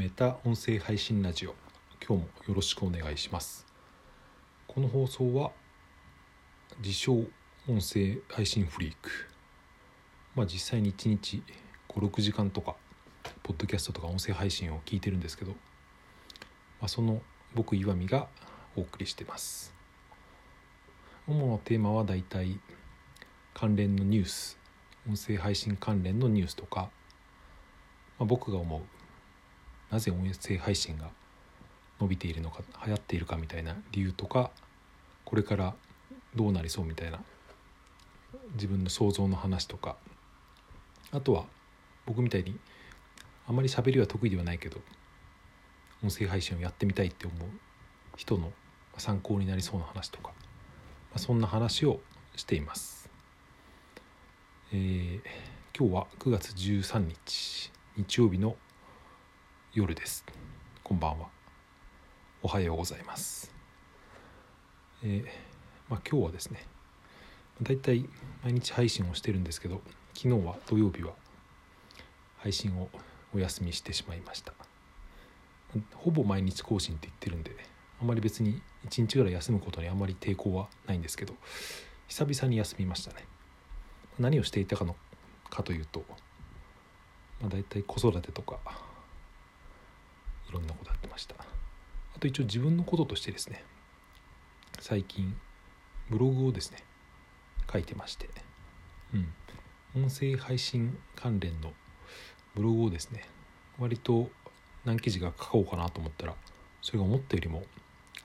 メタ音声配信ラジオ。今日もよろしくお願いします。この放送は自称音声配信フリーク。まあ実際に1日56時間とかポッドキャストとか音声配信を聞いてるんですけど、まあ、その僕岩見がお送りしてます。主なテーマはだいたい関連のニュース。音声配信関連のニュースとか、まあ、僕が思うなぜ音声配信が伸びているのか流行っているかみたいな理由とかこれからどうなりそうみたいな自分の想像の話とかあとは僕みたいにあまり喋りは得意ではないけど音声配信をやってみたいって思う人の参考になりそうな話とか、ま、そんな話をしています。えー、今日は9月13日日曜日の夜です。こんばんは。おはようございます。えー、まあ、今日はですねだいたい毎日配信をしてるんですけど昨日は土曜日は配信をお休みしてしまいました。ほぼ毎日更新って言ってるんであまり別に1日ぐらい休むことにあまり抵抗はないんですけど久々に休みましたね。何をしていたかのかというと、まあ、大体子育てとかいろんなことやってました。あと一応自分のこととしてですね最近ブログをですね書いてましてうん。音声配信関連のブログをですね割と何記事が書こうかなと思ったらそれが思ったよりも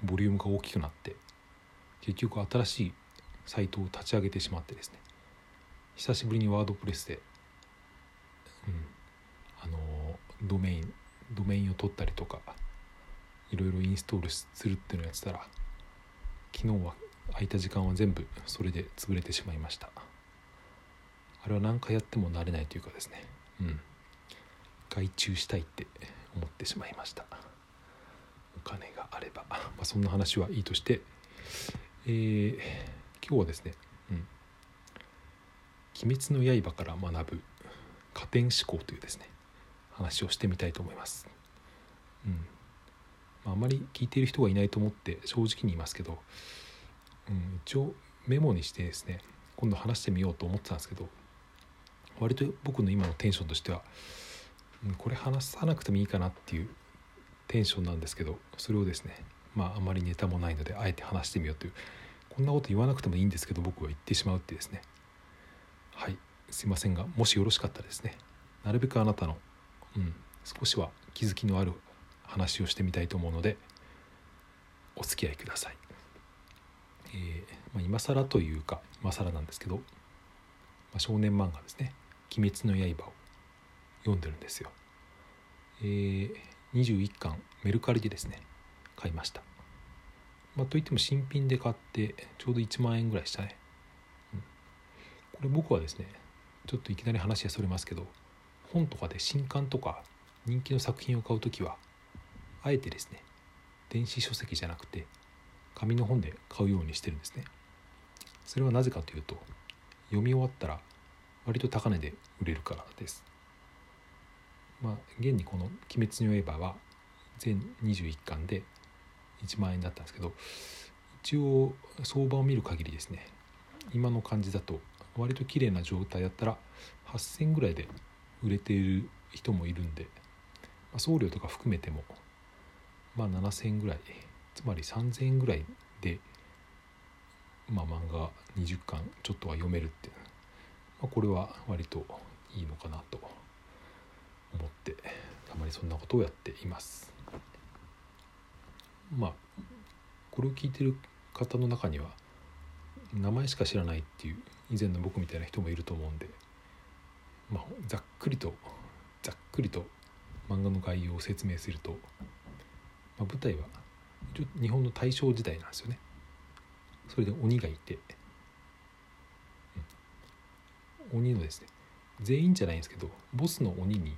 ボリュームが大きくなって結局新しいサイトを立ち上げてしまってですね久しぶりにワードプレスで、うん、あのドメインドメインを取ったりとかいろいろインストールするっていうのをやってたら昨日は空いた時間は全部それで潰れてしまいました。あれは何回やっても慣れないというかですね。うん。外注したいって思ってしまいました。お金があれば、まあ、そんな話はいいとしてえー、今日はですね「うん、鬼滅の刃」から学ぶ加点思考というですね話をしてみたいと思います。うん。まあ、あまり聞いている人がいないと思って正直に言いますけど、うん、一応メモにしてですね今度話してみようと思ってたんですけど割と僕の今のテンションとしては、うん、これ話さなくてもいいかなっていうテンションなんですけどそれをですねまああまりネタもないのであえて話してみようというこんなこと言わなくてもいいんですけど僕は言ってしまうってですね。はい。すいませんがもしよろしかったらですねなるべくあなたのうん、少しは気づきのある話をしてみたいと思うのでお付き合いください。えーまあ、今更というか今更なんですけど、まあ、少年漫画ですね「鬼滅の刃」を読んでるんですよ。えー、21巻メルカリでですね買いました。まあ、といっても新品で買ってちょうど1万円ぐらいしたね。うん、これ僕はですねちょっといきなり話がそれますけど本とかで新刊とか人気の作品を買う時はあえてですね電子書籍じゃなくて紙の本で買うようにしてるんですね。それはなぜかというと読み終わったら割と高値で売れるからです。まあ現にこの「鬼滅の刃」は全21巻で1万円だったんですけど一応相場を見る限りですね今の感じだと割と綺麗な状態だったら8000ぐらいで売れている人もいるんで、まあ、送料とか含めてもまあ7,000円ぐらいつまり3,000円ぐらいで、まあ、漫画20巻ちょっとは読めるっていう、まあ、これは割といいのかなと思ってたまにそんなことをやっています。まあこれを聞いてる方の中には名前しか知らないっていう以前の僕みたいな人もいると思うんでまあ、ざっくりとざっくりと漫画の概要を説明すると、まあ、舞台は日本の大正時代なんですよね。それで鬼がいて、うん、鬼のですね全員じゃないんですけどボスの鬼に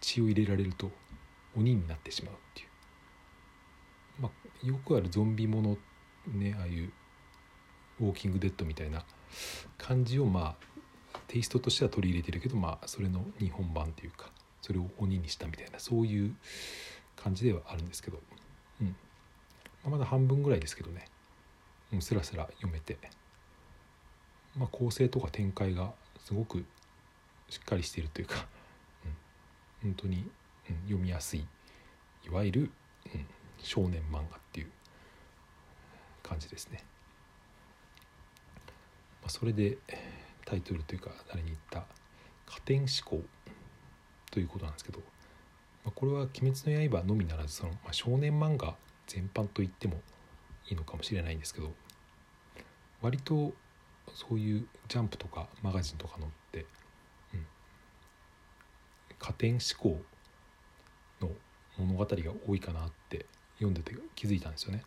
血を入れられると鬼になってしまうっていう、まあ、よくあるゾンビものねああいうウォーキングデッドみたいな感じをまあテイストとしては取り入れてるけどまあそれの日本版というかそれを鬼にしたみたいなそういう感じではあるんですけど、うん。まあ、まだ半分ぐらいですけどね、うん、スラスラ読めて、まあ、構成とか展開がすごくしっかりしているというか、うん、本当に、うん、読みやすい。いわゆる、うん、少年漫画っていう感じですね。まあ、それでタイトルというか誰に言った「加点思考」ということなんですけど、まあ、これは「鬼滅の刃」のみならずその、まあ、少年漫画全般と言ってもいいのかもしれないんですけど割とそういうジャンプとかマガジンとかのって、うん、加点思考の物語が多いかなって読んでて気づいたんですよね。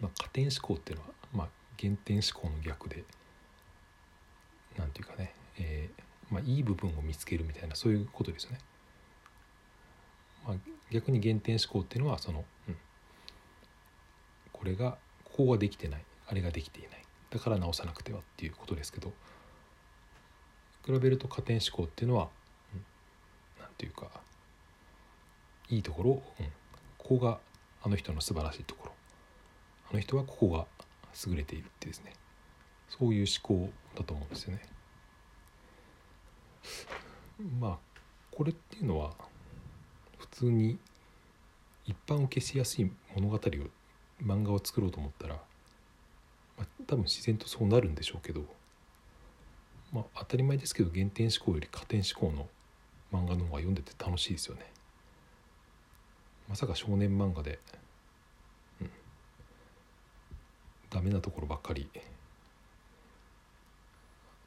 まあ、加点思考っていうのは、まあ、減点思考の逆で何て言うかね、えー、まあ、いい部分を見つけるみたいなそういうことですよね。まあ、逆に減点思考っていうのはその、うん、これがここができてない。あれができていない。だから直さなくてはっていうことですけど比べると加点思考っていうのは何、うん、て言うかいいところ、うん、ここがあの人の素晴らしいところ。あの人はここが優れているってですね。そういう思考だと思うんですよね。まあこれっていうのは普通に一般受けしやすい物語を漫画を作ろうと思ったら、まあ、多分自然とそうなるんでしょうけど、まあ、当たり前ですけど原点思考より加点思考の漫画の方が読んでて楽しいですよね。まさか少年漫画で、うん、ダメなところばっかり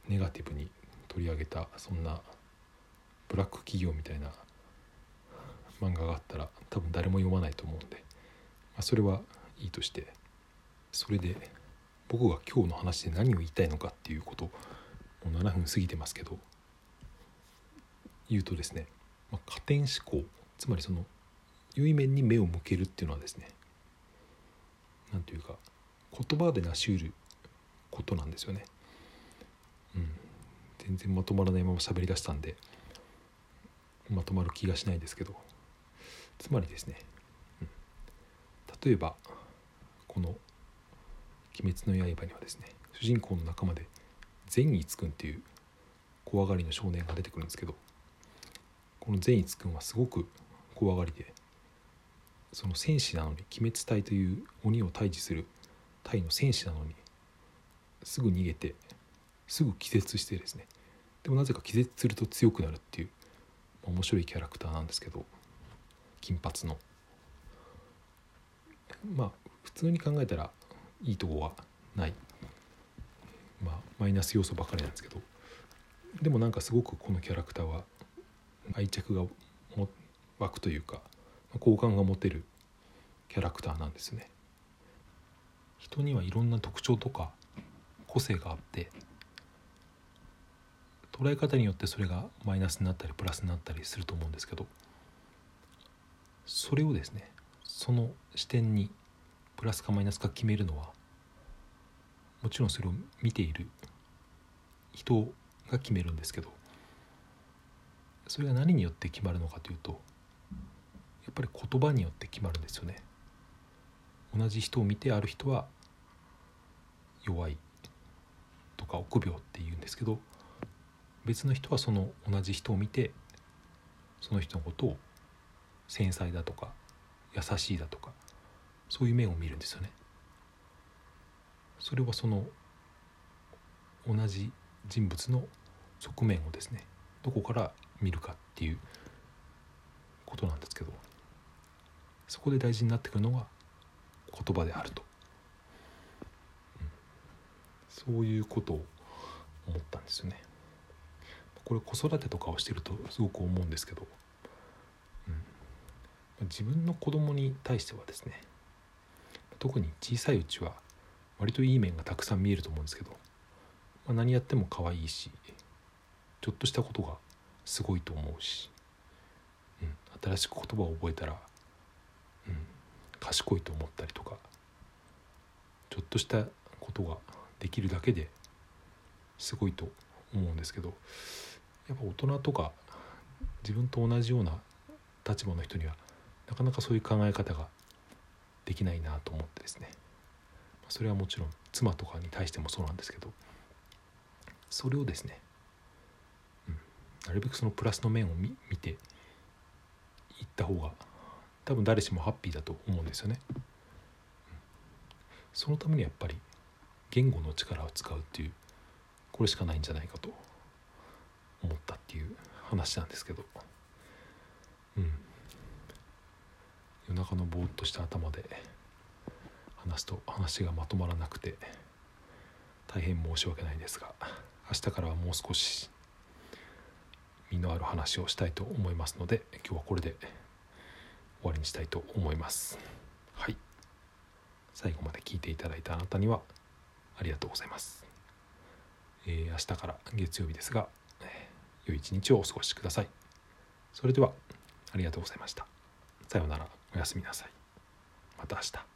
ネガティブに取り上げたそんなブラック企業みたいな漫画があったら多分誰も読まないと思うんで、まあ、それはいいとしてそれで僕が今日の話で何を言いたいのかっていうこともう7分過ぎてますけど言うとですね、まあ、加点思考つまりその良い面に目を向けるっていうのはですね何というか言葉で成し得ることなんですよね。全然まとまらないまま喋りだしたんでまとまる気がしないですけどつまりですね、うん、例えばこの「鬼滅の刃」にはですね主人公の仲間で善逸くんっていう怖がりの少年が出てくるんですけどこの善逸くんはすごく怖がりでその戦士なのに鬼滅隊という鬼を退治する隊の戦士なのにすぐ逃げてすぐ気絶してですねでもなぜか気絶すると強くなるっていう、面白いキャラクターなんですけど金髪の。まあ普通に考えたらいいとこはない。まあマイナス要素ばかりなんですけど。でもなんかすごくこのキャラクターは愛着が湧くというか好感が持てるキャラクターなんですね。人にはいろんな特徴とか個性があって捉え方によってそれがマイナスになったりプラスになったりすると思うんですけどそれをですねその視点にプラスかマイナスか決めるのはもちろんそれを見ている人が決めるんですけどそれが何によって決まるのかというとやっぱり言葉によって決まるんですよね。同じ人を見てある人は弱いとか臆病って言うんですけど別の人はその同じ人を見てその人のことを繊細だとか優しいだとかそういう面を見るんですよね。それはその同じ人物の側面をですねどこから見るかっていうことなんですけどそこで大事になってくるのが言葉であると、うん、そういうことを思ったんですよね。これ子育てとかをしてるとすごく思うんですけど、うん、自分の子供に対してはですね。特に小さいうちは割といい面がたくさん見えると思うんですけど、まあ、何やっても可愛いしちょっとしたことがすごいと思うし、うん、新しく言葉を覚えたらうん、賢いと思ったりとか。ちょっとしたことができるだけですごいと思うんですけど。やっぱ大人とか自分と同じような立場の人にはなかなかそういう考え方ができないなと思ってですね。それはもちろん妻とかに対してもそうなんですけどそれをですね、うん、なるべくそのプラスの面を見見ていった方が多分誰しもハッピーだと思うんですよね。うん、そのためにやっぱり言語の力を使うっていうこれしかないんじゃないかと。思ったっていう話なんですけど。うん。夜中のぼーっとした頭で話すと話がまとまらなくて大変申し訳ないですが明日からはもう少し身のある話をしたいと思いますので今日はこれで終わりにしたいと思います。はい。最後まで聞いていただいたあなたにはありがとうございます、えー、明日から月曜日ですが、良い一日をお過ごしください。それではありがとうございました。さようなら。おやすみなさい。また明日。